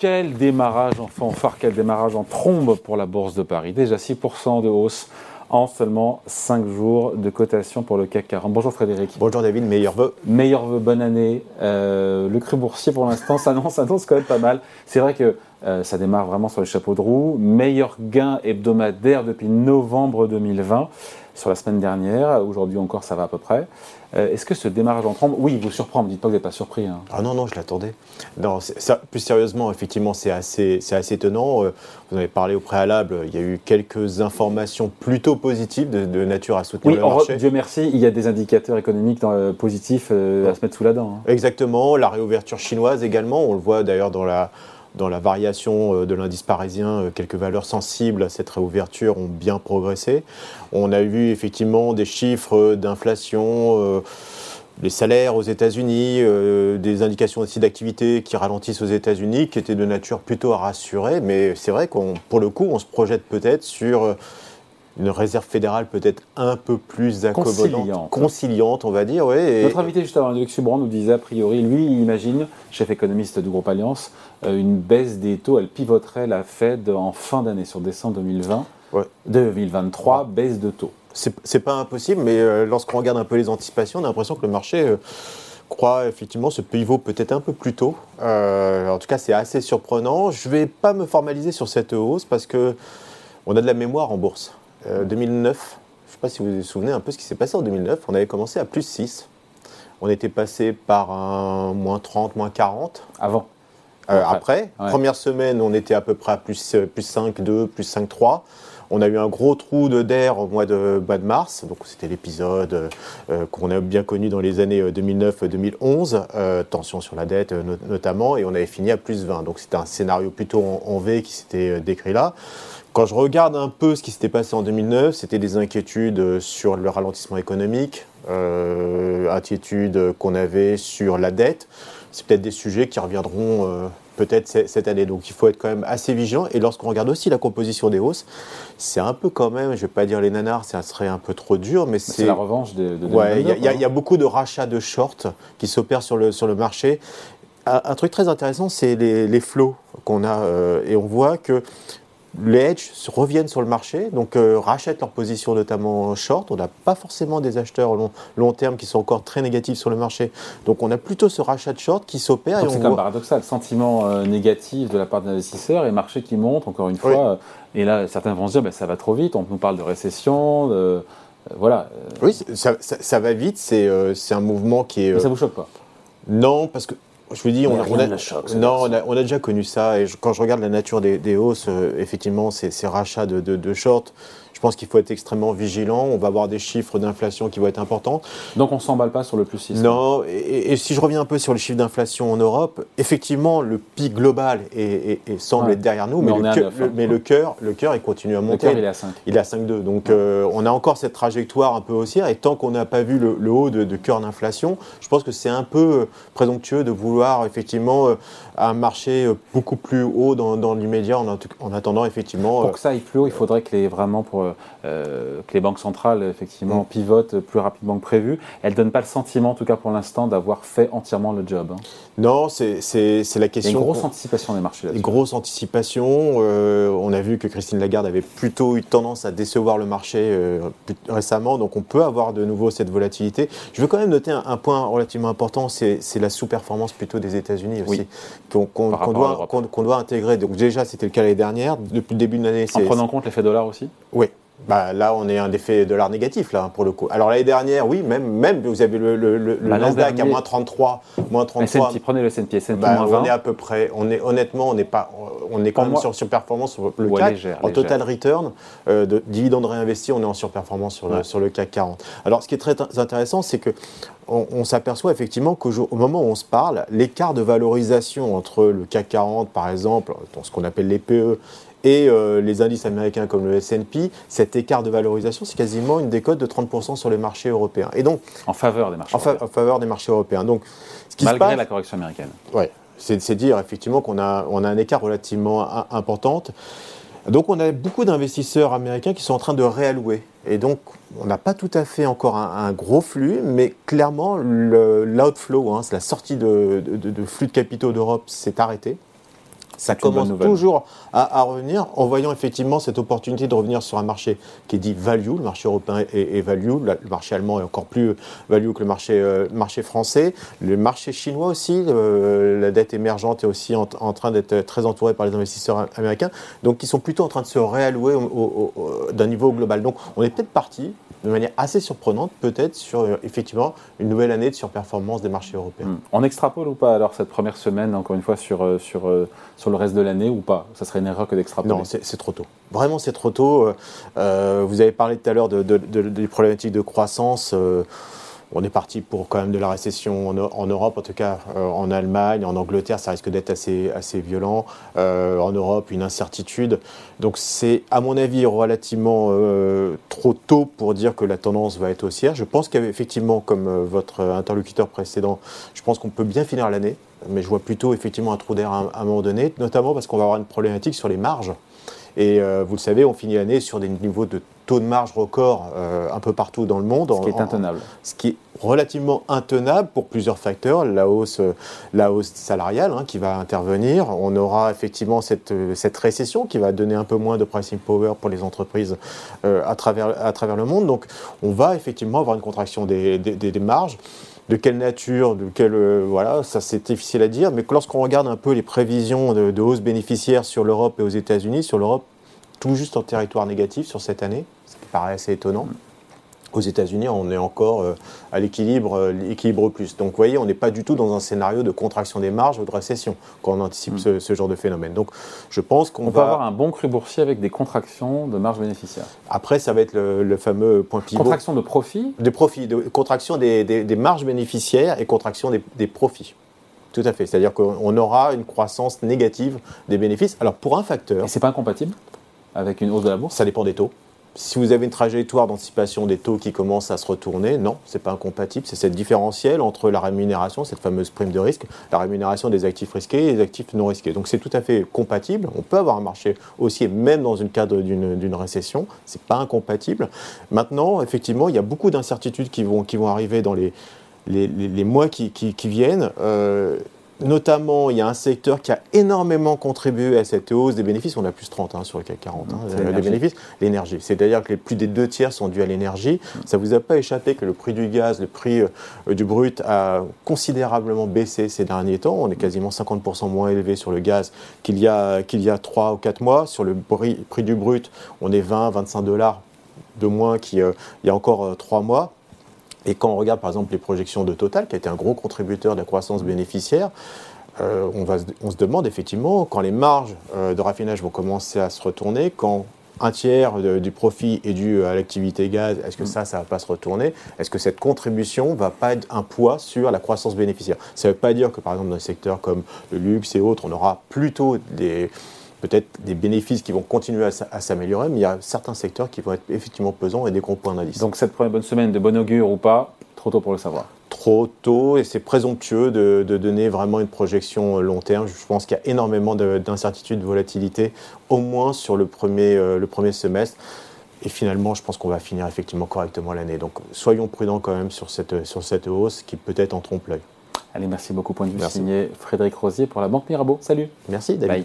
Quel démarrage en fanfare, quel démarrage en trombe pour la Bourse de Paris. Déjà 6% de hausse en seulement 5 jours de cotation pour le CAC 40. Bonjour Frédéric. Bonjour David, meilleur vœu. Meilleur vœu, bonne année. Euh, le cru boursier pour l'instant s'annonce, annonce quand même pas mal. C'est vrai que euh, ça démarre vraiment sur les chapeaux de roue. Meilleur gain hebdomadaire depuis novembre 2020 sur la semaine dernière. Aujourd'hui encore, ça va à peu près. Euh, est-ce que ce démarrage en trombe, oui, il vous surprend, ne dites pas que vous n'êtes pas surpris. Hein. Ah non, non, je l'attendais. Non, ça, plus sérieusement, effectivement, c'est assez, assez étonnant. Euh, vous en avez parlé au préalable, il y a eu quelques informations plutôt positives de, nature à soutenir le marché. Dieu merci, il y a des indicateurs économiques dans, positifs à se mettre sous la dent. Hein. Exactement, la réouverture chinoise également, on le voit d'ailleurs dans la dans la variation euh, de l'indice parisien, euh, quelques valeurs sensibles à cette réouverture ont bien progressé. On a vu effectivement des chiffres d'inflation, euh, les salaires aux États-Unis, des indications aussi d'activité qui ralentissent aux États-Unis, qui étaient de nature plutôt à rassurer. Mais c'est vrai qu'on, pour le coup, on se projette peut-être sur une réserve fédérale peut-être un peu plus accommodante, conciliante, on va dire. Ouais, Notre invité juste avant, Luc Subran, nous disait a priori, lui, il imagine, chef économiste du groupe Alliance, euh, une baisse des taux, elle pivoterait la Fed en fin d'année, sur décembre 2020. 2023, baisse de taux. C'est pas impossible, mais euh, lorsqu'on regarde un peu les anticipations, on a l'impression que le marché euh, croit effectivement ce pivot peut-être un peu plus tôt. en tout cas, c'est assez surprenant. Je ne vais pas me formaliser sur cette hausse parce que on a de la mémoire en bourse. 2009, euh, je ne sais pas si vous vous souvenez un peu ce qui s'est passé en 2009. On avait commencé à plus 6. On était passé par un moins 30, moins 40. Avant euh, Après. Première semaine, on était à peu près à plus, euh, plus 5, 2, plus 5, 3. On a eu un gros trou de d'air au mois de, mois de mars, donc c'était l'épisode qu'on a bien connu dans les années 2009-2011, tension sur la dette notamment, et on avait fini à plus 20. Donc c'était un scénario plutôt en V qui s'était décrit là. Quand je regarde un peu ce qui s'était passé en 2009, c'était des inquiétudes euh, sur le ralentissement économique, euh, inquiétudes qu'on avait sur la dette. C'est peut-être des sujets qui reviendront euh, peut-être cette année. Donc il faut être quand même assez vigilant. Et lorsqu'on regarde aussi la composition des hausses, c'est un peu quand même, je ne vais pas dire les nanars, ça serait un peu trop dur, mais c'est... la revanche de... de ouais, il y, a beaucoup de rachats de shorts qui s'opèrent sur le, sur le marché. Un, truc très intéressant, c'est les, les flots qu'on a. et on voit que les hedges reviennent sur le marché, donc euh, rachètent leur position notamment short. On n'a pas forcément des acheteurs long, long terme qui sont encore très négatifs sur le marché. Donc on a plutôt ce rachat de short qui s'opère. C'est comme paradoxal, sentiment euh, négatif de la part des investisseurs et marché qui monte encore une fois. Euh, et là, certains vont se dire, ben, ça va trop vite, on nous parle de récession. De, voilà. Oui, ça, ça, va vite, c'est un mouvement qui est... Mais ça vous choque pas? Non, parce que je vous dis, on, a, non, on a, déjà connu ça. Et quand je regarde la nature des, hausses, euh, effectivement, ces, ces rachats de, de, de short, je pense qu'il faut être extrêmement vigilant. On va avoir des chiffres d'inflation qui vont être importants. Donc on ne s'emballe pas sur le plus 6 Non, et, si je reviens un peu sur les chiffres d'inflation en Europe, effectivement, le pic global est, semble être derrière nous, mais, le, cœur, hein. mais le, cœur, le cœur, il continue à monter. Le cœur, il est à 5. Il est à 5,2. Donc euh, on a encore cette trajectoire un peu haussière, et tant qu'on n'a pas vu le, haut de, cœur d'inflation, je pense que c'est un peu présomptueux de vouloir effectivement euh, un marché beaucoup plus haut dans, l'immédiat en, en, attendant effectivement. Pour que ça aille plus haut, il faudrait que les, vraiment pour euh, que les banques centrales, effectivement, mm. pivotent plus rapidement que prévu. Elles ne donnent pas le sentiment, en tout cas pour l'instant, d'avoir fait entièrement le job. Hein. Non, c'est la question. Il y a une grosse anticipation des marchés. Une grosse anticipation. Euh, on a vu que Christine Lagarde avait plutôt eu tendance à décevoir le marché euh, récemment, donc on peut avoir de nouveau cette volatilité. Je veux quand même noter un, point relativement important, c'est la sous-performance plutôt des États-Unis aussi, qu'on doit, doit, intégrer. Donc déjà, c'était le cas l'année dernière. Depuis le début de l'année, en prenant en compte l'effet dollar aussi? Oui, bah, là, on est un effet de l'art négatif, là, pour le coup. Alors, l'année dernière, oui, même, même vous avez le, le, le, bah, Nasdaq à moins 33. Moins 33. prenez le S&P, S&P bah, On est à peu près, on est, honnêtement, on est, pas, on est quand même sur surperformance sur le CAC. en total return, euh, de dividendes réinvestis, on est en surperformance sur, le, sur le CAC 40. Alors, ce qui est très intéressant, c'est que on, s'aperçoit effectivement qu'au moment où on se parle, l'écart de valorisation entre le CAC 40, par exemple, dans ce qu'on appelle les PE, et euh, les indices américains comme le S&P, cet écart de valorisation, c'est quasiment une décote de 30% sur les marchés européens. Et donc, en faveur des marchés européens. En faveur des marchés européens. Donc, ce qui Malgré la correction américaine. Oui, c'est dire effectivement qu'on a, on a un écart relativement important. Donc on a beaucoup d'investisseurs américains qui sont en train de réallouer. Et donc on n'a pas tout à fait encore un, gros flux, mais clairement l'outflow, hein, c'est la sortie de, de, flux de capitaux d'Europe s'est arrêté ça commence toujours à, revenir en voyant effectivement cette opportunité de revenir sur un marché qui est dit value. Le marché européen est, value, le marché allemand est encore plus value que le marché, euh, marché français. Le marché chinois aussi, euh, la dette émergente est aussi en, train d'être très entourée par les investisseurs américains. Donc ils sont plutôt en train de se réallouer d'un niveau global. Donc on est peut-être parti de manière assez surprenante, peut-être sur euh, effectivement une nouvelle année de surperformance des marchés européens. Hmm. On extrapole ou pas alors cette première semaine, encore une fois, sur, euh, sur, euh, sur le reste de l'année ou pas? Ça serait une erreur que d'extrapoler Non, c'est trop tôt. Vraiment, c'est trop tôt. vous avez parlé tout à l'heure de, des problématiques de croissance on est parti pour quand même de la récession en, Europe, en tout cas euh, en Allemagne, en Angleterre, ça risque d'être assez, assez violent. Euh, en Europe, une incertitude. Donc c'est, à mon avis, relativement euh, trop tôt pour dire que la tendance va être haussière. Je pense qu'effectivement, comme votre interlocuteur précédent, je pense qu'on peut bien finir l'année, mais je vois plutôt effectivement un trou d'air à, un moment donné, notamment parce qu'on va avoir une problématique sur les marges. Et vous le savez, on finit l'année sur des niveaux de taux de marge record euh, un peu partout dans le monde. Ce qui est intenable. ce qui est relativement intenable pour plusieurs facteurs. La hausse, euh, la hausse salariale hein, qui va intervenir. On aura effectivement cette, euh, cette récession qui va donner un peu moins de pricing power pour les entreprises à, travers, à travers le monde. Donc on va effectivement avoir une contraction des, des, marges. De quelle nature, de quelle, voilà, ça c'est difficile à dire, mais lorsqu'on regarde un peu les prévisions de, de hausse bénéficiaire sur l'Europe et aux États-Unis, sur l'Europe, tout juste en territoire négatif sur cette année, ce qui paraît assez étonnant. Aux États-Unis, on est encore euh, à l'équilibre, euh, l'équilibre plus. Donc, vous voyez, on n'est pas du tout dans un scénario de contraction des marges ou de récession quand on anticipe mm. ce, genre de phénomène. Donc, je pense qu'on va. peut avoir un bon cru boursier avec des contractions de marge bénéficiaire. Après, ça va être le, fameux point pivot. Contraction de profit De profit, de, contraction des, marges bénéficiaires et contraction des, profits. Tout à fait. C'est-à-dire qu'on aura une croissance négative des bénéfices. Alors, pour un facteur. Et c'est pas incompatible avec une hausse de la bourse? Ça dépend des taux. Si vous avez une trajectoire d'anticipation des taux qui commence à se retourner, non, ce n'est pas incompatible. C'est cette différentiel entre la rémunération, cette fameuse prime de risque, la rémunération des actifs risqués et des actifs non risqués. Donc c'est tout à fait compatible. On peut avoir un marché haussier même dans le cadre d'une récession. Ce n'est pas incompatible. Maintenant, effectivement, il y a beaucoup d'incertitudes qui vont, qui vont arriver dans les, les, les, mois qui, qui, viennent. Euh, Notamment, il y a un secteur qui a énormément contribué à cette hausse des bénéfices. On a plus 30 hein, sur le CAC 40 hein, des bénéfices. L'énergie. C'est-à-dire que les plus des deux tiers sont dus à l'énergie. Ça ne vous a pas échappé que le prix du gaz, le prix euh, du brut a considérablement baissé ces derniers temps. On est quasiment 50% moins élevé sur le gaz qu'il y, a, qu'il y a 3 ou 4 mois. Sur le prix, du brut, on est 20, 25 dollars de moins qu'il euh, y a encore 3 euh, mois. Et quand on regarde par exemple les projections de Total, qui a été un gros contributeur de la croissance bénéficiaire, euh, on, va, on, se demande effectivement, quand les marges euh, de raffinage vont commencer à se retourner, quand un tiers du profit est dû à l'activité gaz, est-ce que ça, ça ne va pas se retourner? Est-ce que cette contribution ne va pas être un poids sur la croissance bénéficiaire? Ça ne veut pas dire que par exemple dans des secteurs comme le luxe et autres, on aura plutôt des peut-être des bénéfices qui vont continuer à, s'améliorer, mais il y a certains secteurs qui vont être effectivement pesants et des gros points d'indice. Donc cette première bonne semaine de bon augure ou pas, trop tôt pour le savoir Trop tôt, et c'est présomptueux de, donner vraiment une projection long terme. Je pense qu'il y a énormément d'incertitudes, de volatilité, au moins sur le premier, euh, le premier semestre. Et finalement, je pense qu'on va finir effectivement correctement l'année. Donc soyons prudents quand même sur cette, sur cette hausse qui peut-être en trompe l'œil. Allez, merci beaucoup. Point de vue signé Frédéric Rosier pour la Banque Mirabeau. Salut. Merci, David. Bye.